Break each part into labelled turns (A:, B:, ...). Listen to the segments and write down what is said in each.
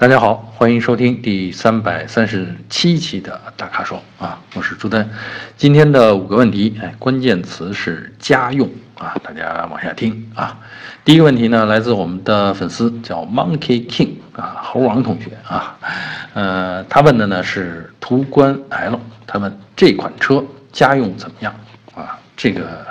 A: 大家好，欢迎收听第三百三十七期的大咖说啊，我是朱丹。今天的五个问题，哎，关键词是家用啊，大家往下听啊。第一个问题呢，来自我们的粉丝叫 Monkey King 啊，猴王同学啊，呃，他问的呢是途观 L，他问这款车家用怎么样啊？这个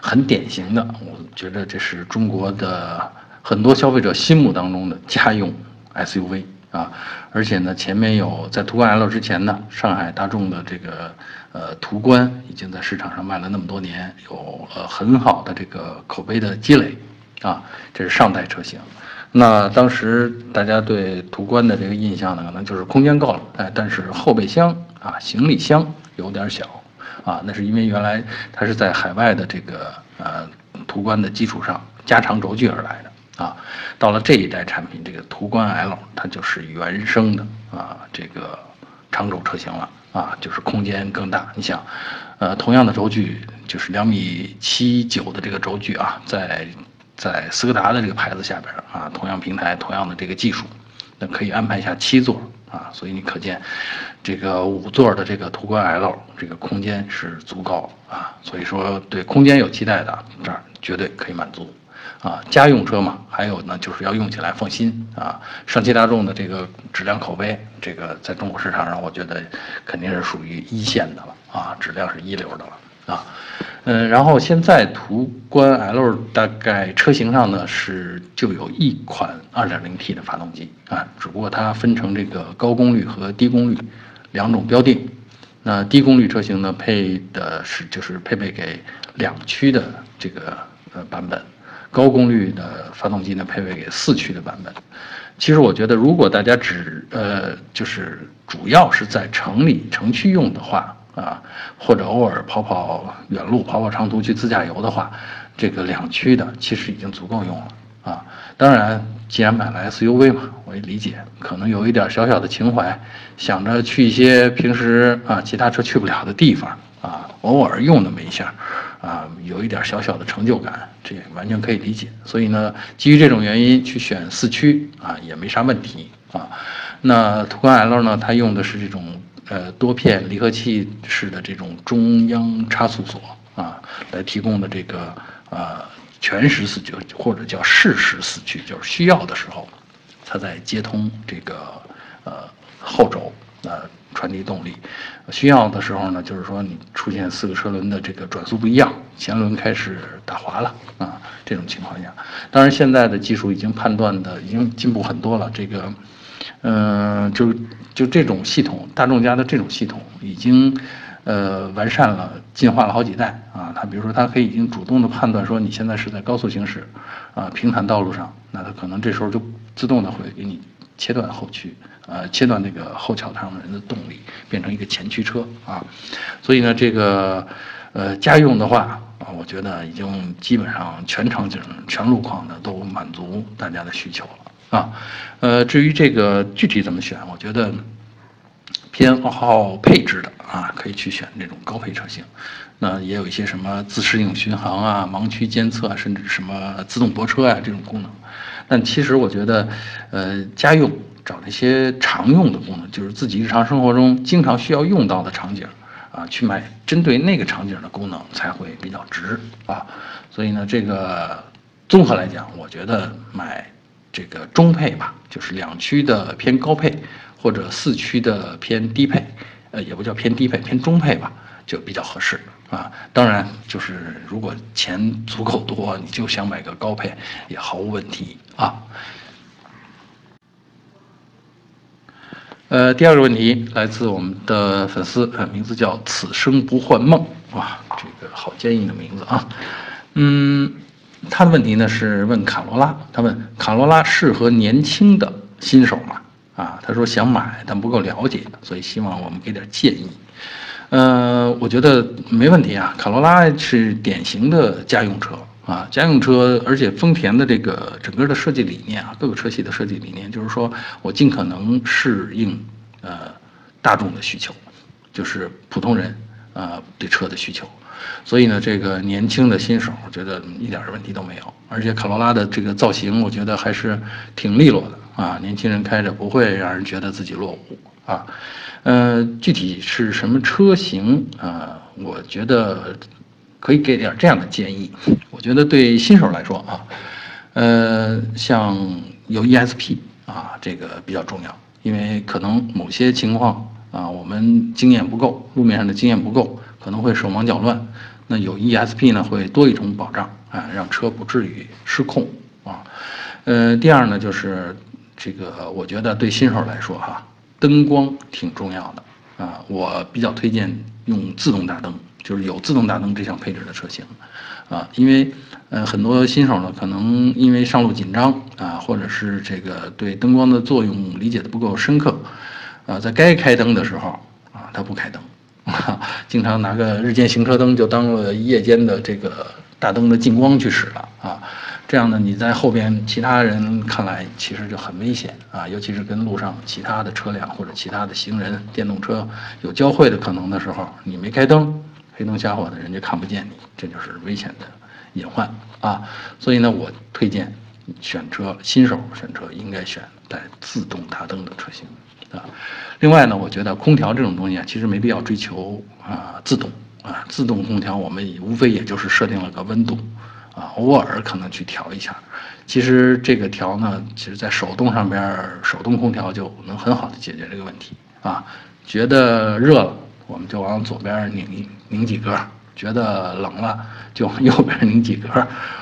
A: 很典型的，我觉得这是中国的很多消费者心目当中的家用 SUV。啊，而且呢，前面有在途观 L 之前呢，上海大众的这个呃途观已经在市场上卖了那么多年，有呃很好的这个口碑的积累，啊，这是上代车型。那当时大家对途观的这个印象呢，可能就是空间够了，哎，但是后备箱啊、行李箱有点小，啊，那是因为原来它是在海外的这个呃途观的基础上加长轴距而来。啊，到了这一代产品，这个途观 L 它就是原生的啊，这个长轴车型了啊，就是空间更大。你想，呃，同样的轴距就是两米七九的这个轴距啊，在在斯柯达的这个牌子下边啊，同样平台，同样的这个技术，那可以安排下七座啊，所以你可见这个五座的这个途观 L 这个空间是足够啊，所以说对空间有期待的，这儿绝对可以满足。啊，家用车嘛，还有呢，就是要用起来放心啊。上汽大众的这个质量口碑，这个在中国市场上，我觉得肯定是属于一线的了啊，质量是一流的了啊。嗯，然后现在途观 L 大概车型上呢是就有一款 2.0T 的发动机啊，只不过它分成这个高功率和低功率两种标定。那低功率车型呢配的是就是配备给两驱的这个呃版本。高功率的发动机呢，配备给四驱的版本。其实我觉得，如果大家只呃，就是主要是在城里城区用的话啊，或者偶尔跑跑远路、跑跑长途去自驾游的话，这个两驱的其实已经足够用了啊。当然，既然买了 SUV 嘛，我也理解，可能有一点小小的情怀，想着去一些平时啊其他车去不了的地方啊，偶尔用那么一下。啊，有一点小小的成就感，这也完全可以理解。所以呢，基于这种原因去选四驱啊，也没啥问题啊。那途观 L 呢，它用的是这种呃多片离合器式的这种中央差速锁啊，来提供的这个呃全时四驱或者叫适时四驱，就是需要的时候，它在接通这个呃后轴呃。传递动力，需要的时候呢，就是说你出现四个车轮的这个转速不一样，前轮开始打滑了啊，这种情况下，当然现在的技术已经判断的已经进步很多了，这个，嗯，就就这种系统，大众家的这种系统已经呃完善了，进化了好几代啊，它比如说它可以已经主动的判断说你现在是在高速行驶啊平坦道路上，那它可能这时候就自动的会给你。切断后驱，呃，切断那个后桥上的人的动力，变成一个前驱车啊。所以呢，这个呃家用的话啊，我觉得已经基本上全场景、全路况的都满足大家的需求了啊。呃，至于这个具体怎么选，我觉得偏好配置的啊，可以去选这种高配车型。那也有一些什么自适应巡航啊、盲区监测，甚至什么自动泊车啊这种功能。但其实我觉得，呃，家用找那些常用的功能，就是自己日常生活中经常需要用到的场景，啊，去买针对那个场景的功能才会比较值啊。所以呢，这个综合来讲，我觉得买这个中配吧，就是两驱的偏高配，或者四驱的偏低配，呃，也不叫偏低配，偏中配吧，就比较合适。啊，当然，就是如果钱足够多，你就想买个高配也毫无问题啊。呃，第二个问题来自我们的粉丝，呃，名字叫“此生不换梦”，哇，这个好坚硬的名字啊。嗯，他的问题呢是问卡罗拉，他问卡罗拉适合年轻的新手吗？啊，他说想买但不够了解，所以希望我们给点建议。呃，我觉得没问题啊。卡罗拉是典型的家用车啊，家用车，而且丰田的这个整个的设计理念啊，各个车系的设计理念就是说我尽可能适应呃大众的需求，就是普通人啊对车的需求。所以呢，这个年轻的新手，觉得一点问题都没有。而且卡罗拉的这个造型，我觉得还是挺利落的啊，年轻人开着不会让人觉得自己落伍啊。呃，具体是什么车型啊？我觉得可以给点这样的建议。我觉得对新手来说啊，呃，像有 ESP 啊，这个比较重要，因为可能某些情况啊，我们经验不够，路面上的经验不够，可能会手忙脚乱。那有 ESP 呢，会多一重保障啊，让车不至于失控啊。呃，第二呢，就是这个，我觉得对新手来说哈。灯光挺重要的啊，我比较推荐用自动大灯，就是有自动大灯这项配置的车型，啊，因为呃很多新手呢可能因为上路紧张啊，或者是这个对灯光的作用理解的不够深刻，啊，在该开灯的时候啊他不开灯，经常拿个日间行车灯就当了夜间的这个大灯的近光去使了啊。这样呢，你在后边其他人看来其实就很危险啊，尤其是跟路上其他的车辆或者其他的行人、电动车有交汇的可能的时候，你没开灯，黑灯瞎火的，人家看不见你，这就是危险的隐患啊。所以呢，我推荐选车，新手选车应该选带自动大灯的车型啊。另外呢，我觉得空调这种东西啊，其实没必要追求啊自动啊，自动空调我们无非也就是设定了个温度。啊，偶尔可能去调一下，其实这个调呢，其实在手动上边，手动空调就能很好的解决这个问题啊。觉得热了，我们就往左边拧一拧几格；觉得冷了，就往 右边拧几格，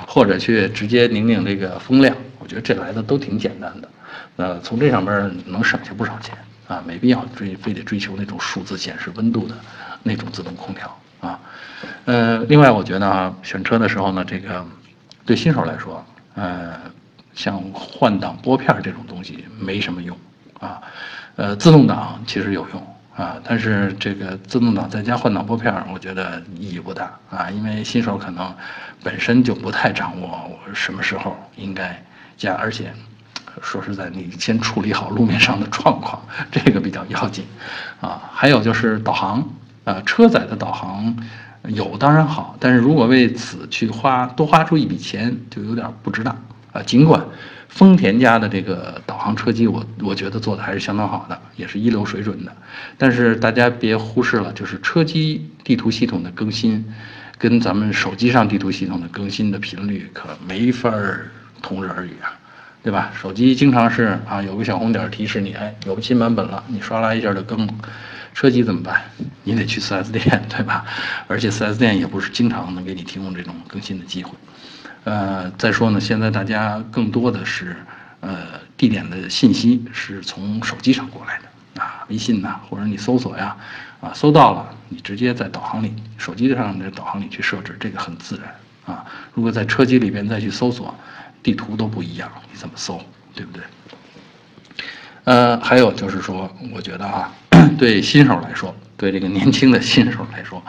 A: 或者去直接拧拧这个风量。我觉得这来的都挺简单的，呃，从这上边能省下不少钱啊，没必要追非得追求那种数字显示温度的那种自动空调。啊，呃，另外我觉得啊，选车的时候呢，这个对新手来说，呃，像换挡拨片这种东西没什么用啊，呃，自动挡其实有用啊，但是这个自动挡再加换挡拨片，我觉得意义不大啊，因为新手可能本身就不太掌握我什么时候应该加，而且说实在，你先处理好路面上的状况，这个比较要紧啊，还有就是导航。啊，车载的导航有当然好，但是如果为此去花多花出一笔钱，就有点不值当啊。尽管丰田家的这个导航车机，我我觉得做的还是相当好的，也是一流水准的。但是大家别忽视了，就是车机地图系统的更新，跟咱们手机上地图系统的更新的频率可没法儿同日而语啊，对吧？手机经常是啊，有个小红点提示你，哎，有个新版本了，你刷啦一下就更了。车机怎么办？你得去 4S 店，对吧？而且 4S 店也不是经常能给你提供这种更新的机会。呃，再说呢，现在大家更多的是，呃，地点的信息是从手机上过来的啊，微信呐，或者你搜索呀，啊，搜到了，你直接在导航里，手机上的导航里去设置，这个很自然啊。如果在车机里边再去搜索，地图都不一样，你怎么搜，对不对？呃，还有就是说，我觉得啊。对新手来说，对这个年轻的新手来说，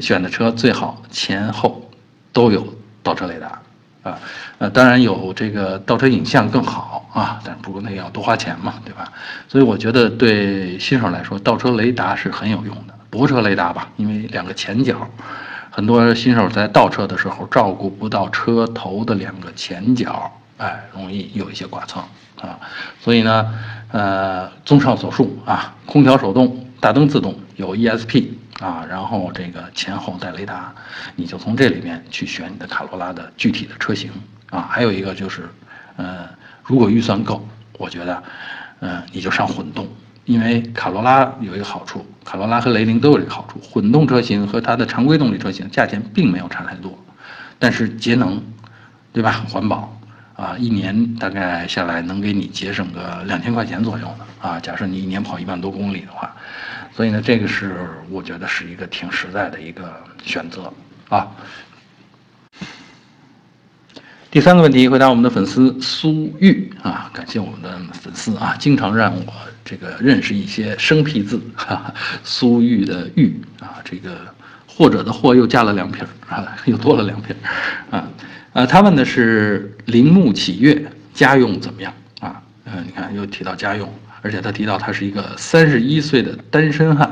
A: 选的车最好前后都有倒车雷达啊，呃，当然有这个倒车影像更好啊，但不过那要多花钱嘛，对吧？所以我觉得对新手来说，倒车雷达是很有用的，泊车雷达吧，因为两个前角，很多新手在倒车的时候照顾不到车头的两个前角，哎，容易有一些剐蹭啊，所以呢。呃，综上所述啊，空调手动，大灯自动，有 ESP 啊，然后这个前后带雷达，你就从这里面去选你的卡罗拉的具体的车型啊。还有一个就是，呃，如果预算够，我觉得，呃，你就上混动，因为卡罗拉有一个好处，卡罗拉和雷凌都有这个好处，混动车型和它的常规动力车型价钱并没有差太多，但是节能，对吧？环保。啊，一年大概下来能给你节省个两千块钱左右的啊。假设你一年跑一万多公里的话，所以呢，这个是我觉得是一个挺实在的一个选择啊。第三个问题，回答我们的粉丝苏玉啊，感谢我们的粉丝啊，经常让我这个认识一些生僻字哈。苏玉的玉啊，这个或者的或又加了两撇儿啊，又多了两撇儿啊。呃，他问的是铃木启悦家用怎么样啊？呃，你看又提到家用，而且他提到他是一个三十一岁的单身汉，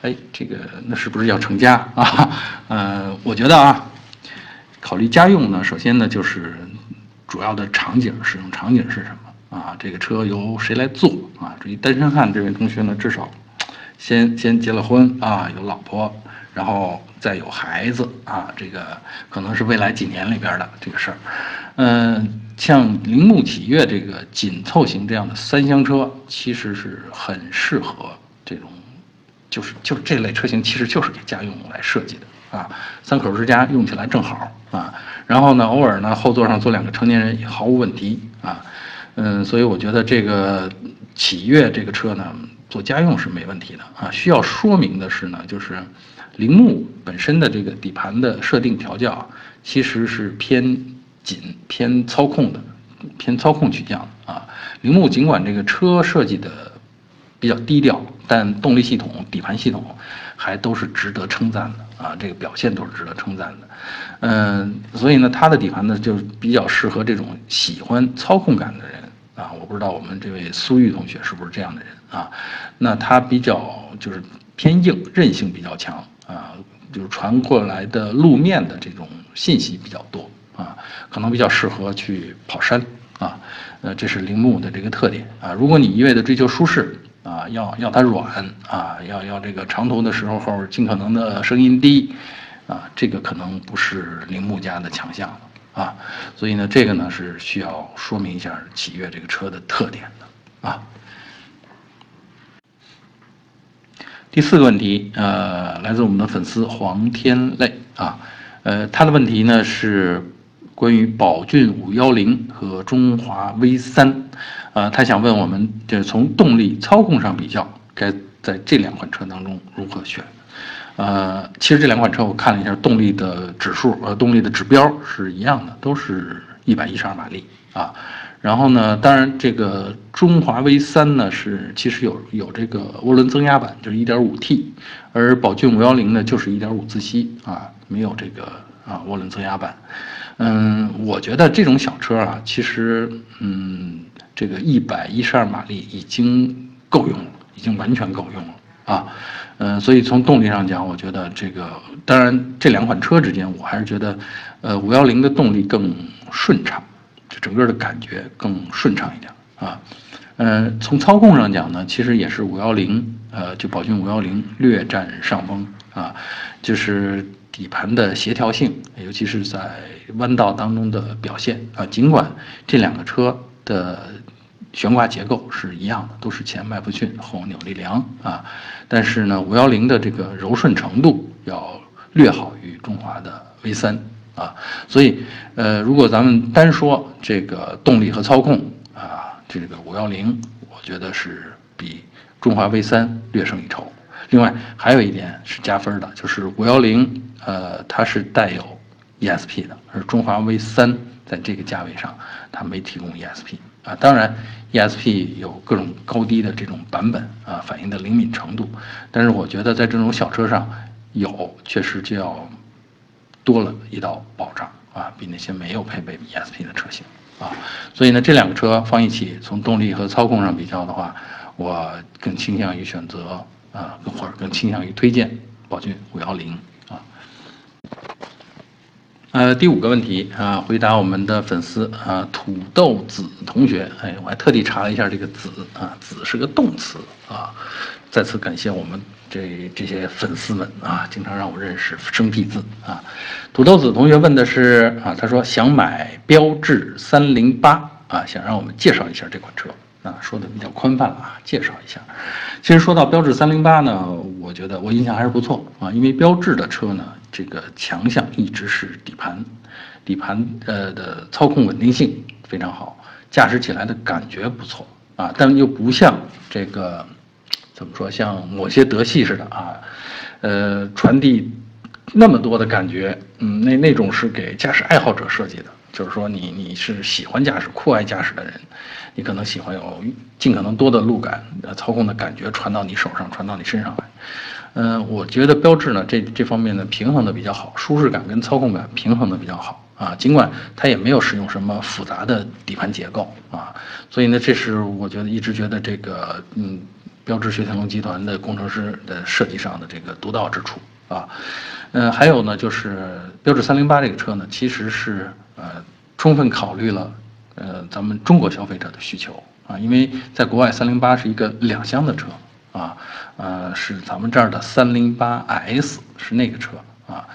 A: 哎，这个那是不是要成家 啊？呃，我觉得啊，考虑家用呢，首先呢就是主要的场景使用场景是什么啊，这个车由谁来做啊？至于单身汉这位同学呢，至少先先结了婚啊，有老婆，然后再有孩子啊，这个可能是未来几年里边的这个事儿。嗯，像铃木启悦这个紧凑型这样的三厢车，其实是很适合这种，就是就这类车型，其实就是给家用来设计的。啊，三口之家用起来正好啊，然后呢，偶尔呢后座上坐两个成年人也毫无问题啊，嗯，所以我觉得这个启悦这个车呢，做家用是没问题的啊。需要说明的是呢，就是铃木本身的这个底盘的设定调教其实是偏紧、偏操控的，偏操控取向啊。铃木尽管这个车设计的比较低调，但动力系统、底盘系统还都是值得称赞的。啊，这个表现都是值得称赞的，嗯，所以呢，它的底盘呢就比较适合这种喜欢操控感的人啊。我不知道我们这位苏玉同学是不是这样的人啊？那它比较就是偏硬，韧性比较强啊，就是传过来的路面的这种信息比较多啊，可能比较适合去跑山啊。呃，这是铃木的这个特点啊。如果你一味的追求舒适，啊，要要它软啊，要要这个长途的时候后尽可能的声音低，啊，这个可能不是铃木家的强项啊，所以呢，这个呢是需要说明一下启悦这个车的特点的啊。第四个问题，呃，来自我们的粉丝黄天泪啊，呃，他的问题呢是关于宝骏五幺零和中华 V 三。呃，他想问我们，就是从动力操控上比较，该在这两款车当中如何选？呃，其实这两款车我看了一下，动力的指数，呃，动力的指标是一样的，都是一百一十二马力啊。然后呢，当然这个中华 V 三呢是其实有有这个涡轮增压版，就是一点五 T，而宝骏五幺零呢就是一点五自吸啊，没有这个啊涡轮增压版。嗯，我觉得这种小车啊，其实嗯。这个一百一十二马力已经够用了，已经完全够用了啊，嗯，所以从动力上讲，我觉得这个当然这两款车之间，我还是觉得，呃，五幺零的动力更顺畅，就整个的感觉更顺畅一点啊，嗯，从操控上讲呢，其实也是五幺零，呃，就宝骏五幺零略占上风啊，就是底盘的协调性，尤其是在弯道当中的表现。啊，尽管这两个车的悬挂结构是一样的，都是前麦弗逊后扭力梁啊，但是呢，五幺零的这个柔顺程度要略好于中华的 V 三啊，所以呃，如果咱们单说这个动力和操控啊，这个五幺零我觉得是比中华 V 三略胜一筹。另外还有一点是加分的，就是五幺零呃它是带有 ESP 的，而中华 V 三在这个价位上它没提供 ESP。啊，当然，ESP 有各种高低的这种版本啊，反映的灵敏程度。但是我觉得在这种小车上有，确实就要多了一道保障啊，比那些没有配备 ESP 的车型啊。所以呢，这两个车放一起，从动力和操控上比较的话，我更倾向于选择啊，或者更倾向于推荐宝骏五幺零啊。呃，第五个问题啊，回答我们的粉丝啊，土豆子同学，哎，我还特地查了一下这个“子”啊，“子”是个动词啊。再次感谢我们这这些粉丝们啊，经常让我认识生僻字啊。土豆子同学问的是啊，他说想买标致三零八啊，想让我们介绍一下这款车啊，说的比较宽泛了啊，介绍一下。其实说到标致三零八呢，我觉得我印象还是不错啊，因为标致的车呢。这个强项一直是底盘，底盘呃的操控稳定性非常好，驾驶起来的感觉不错啊，但又不像这个怎么说，像某些德系似的啊，呃，传递那么多的感觉，嗯，那那种是给驾驶爱好者设计的，就是说你你是喜欢驾驶、酷爱驾驶的人，你可能喜欢有尽可能多的路感，操控的感觉传到你手上，传到你身上来。嗯，我觉得标致呢，这这方面呢平衡的比较好，舒适感跟操控感平衡的比较好啊。尽管它也没有使用什么复杂的底盘结构啊，所以呢，这是我觉得一直觉得这个嗯，标致雪铁龙集团的工程师的设计上的这个独到之处啊。嗯，还有呢，就是标致三零八这个车呢，其实是呃充分考虑了呃咱们中国消费者的需求啊，因为在国外三零八是一个两厢的车啊，呃是咱们这儿的三零八 S 是那个车啊，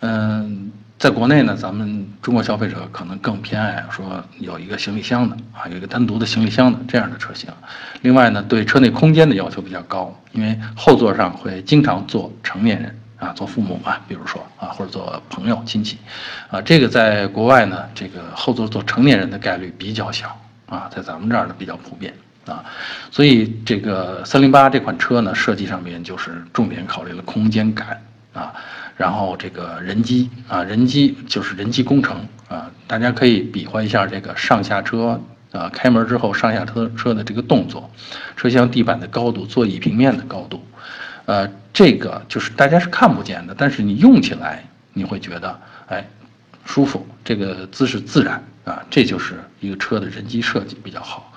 A: 嗯。在国内呢，咱们中国消费者可能更偏爱说有一个行李箱的啊，有一个单独的行李箱的这样的车型。另外呢，对车内空间的要求比较高，因为后座上会经常坐成年人啊，坐父母嘛，比如说啊，或者坐朋友亲戚，啊，这个在国外呢，这个后座坐成年人的概率比较小啊，在咱们这儿呢比较普遍啊，所以这个三零八这款车呢，设计上面就是重点考虑了空间感啊。然后这个人机啊，人机就是人机工程啊，大家可以比划一下这个上下车啊，开门之后上下车车的这个动作，车厢地板的高度，座椅平面的高度，呃，这个就是大家是看不见的，但是你用起来你会觉得哎舒服，这个姿势自然啊，这就是一个车的人机设计比较好。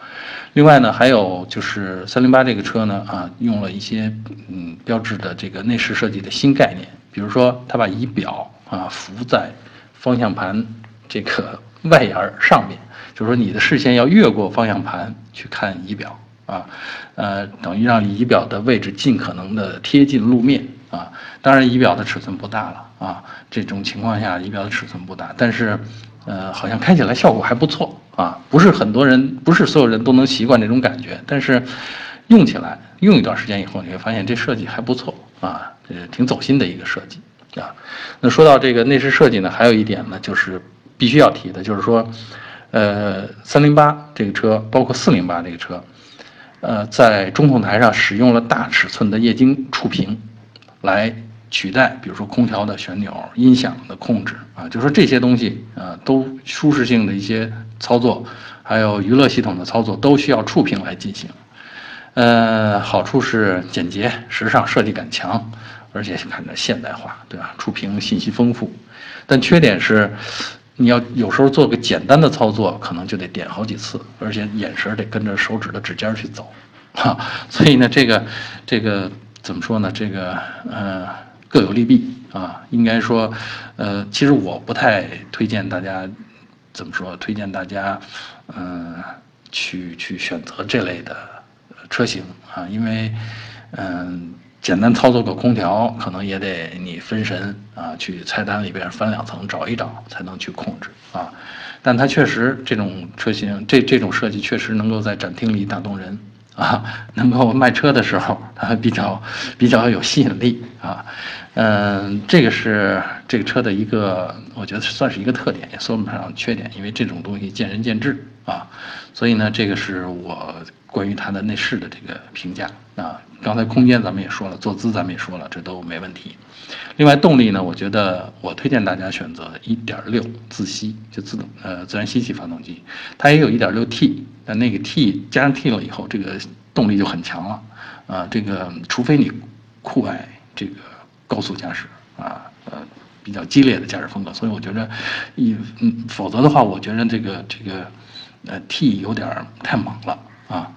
A: 另外呢，还有就是三零八这个车呢啊，用了一些嗯标志的这个内饰设计的新概念。比如说，它把仪表啊浮在方向盘这个外沿上面，就是说你的视线要越过方向盘去看仪表啊，呃，等于让仪表的位置尽可能的贴近路面啊。当然，仪表的尺寸不大了啊，这种情况下仪表的尺寸不大，但是呃，好像开起来效果还不错啊。不是很多人，不是所有人都能习惯这种感觉，但是用起来用一段时间以后，你会发现这设计还不错啊。呃，挺走心的一个设计啊。那说到这个内饰设计呢，还有一点呢，就是必须要提的，就是说，呃，三零八这个车，包括四零八这个车，呃，在中控台上使用了大尺寸的液晶触屏，来取代，比如说空调的旋钮、音响的控制啊，就说这些东西啊，都舒适性的一些操作，还有娱乐系统的操作，都需要触屏来进行。呃，好处是简洁、时尚、设计感强。而且看着现代化，对吧？触屏信息丰富，但缺点是，你要有时候做个简单的操作，可能就得点好几次，而且眼神得跟着手指的指尖去走，哈。所以呢，这个这个怎么说呢？这个呃各有利弊啊。应该说，呃，其实我不太推荐大家怎么说？推荐大家嗯去去选择这类的车型啊，因为嗯。简单操作个空调，可能也得你分神啊，去菜单里边翻两层找一找，才能去控制啊。但它确实这种车型，这这种设计确实能够在展厅里打动人啊，能够卖车的时候，它比较比较有吸引力啊。嗯，这个是这个车的一个，我觉得算是一个特点，也算不上缺点，因为这种东西见仁见智啊。所以呢，这个是我。关于它的内饰的这个评价啊，刚才空间咱们也说了，坐姿咱们也说了，这都没问题。另外动力呢，我觉得我推荐大家选择1.6自吸，就自动呃自然吸气发动机，它也有 1.6T，但那个 T 加上 T 了以后，这个动力就很强了啊。这个除非你酷爱这个高速驾驶啊，呃比较激烈的驾驶风格，所以我觉得一嗯，否则的话，我觉得这个这个呃 T 有点太猛了。啊，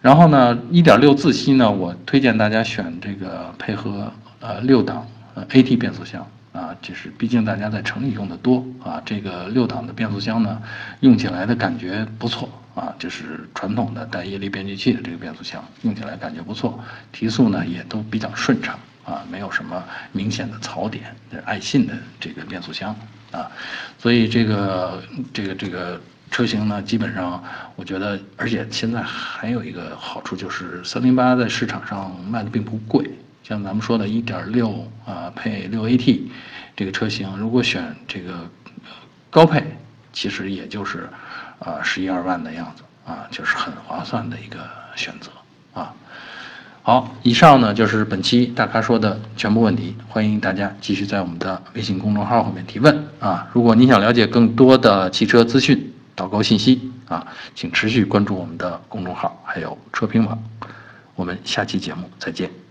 A: 然后呢，一点六自吸呢，我推荐大家选这个配合呃六档呃 AT 变速箱啊，就是毕竟大家在城里用的多啊，这个六档的变速箱呢，用起来的感觉不错啊，就是传统的带液力变矩器的这个变速箱，用起来感觉不错，提速呢也都比较顺畅啊，没有什么明显的槽点，爱信的这个变速箱啊，所以这个这个这个。车型呢，基本上我觉得，而且现在还有一个好处就是，三零八在市场上卖的并不贵。像咱们说的1.6啊配 6AT 这个车型，如果选这个高配，其实也就是啊十一二万的样子啊，就是很划算的一个选择啊。好，以上呢就是本期大咖说的全部问题，欢迎大家继续在我们的微信公众号后面提问啊。如果你想了解更多的汽车资讯，导购信息啊，请持续关注我们的公众号，还有车评网。我们下期节目再见。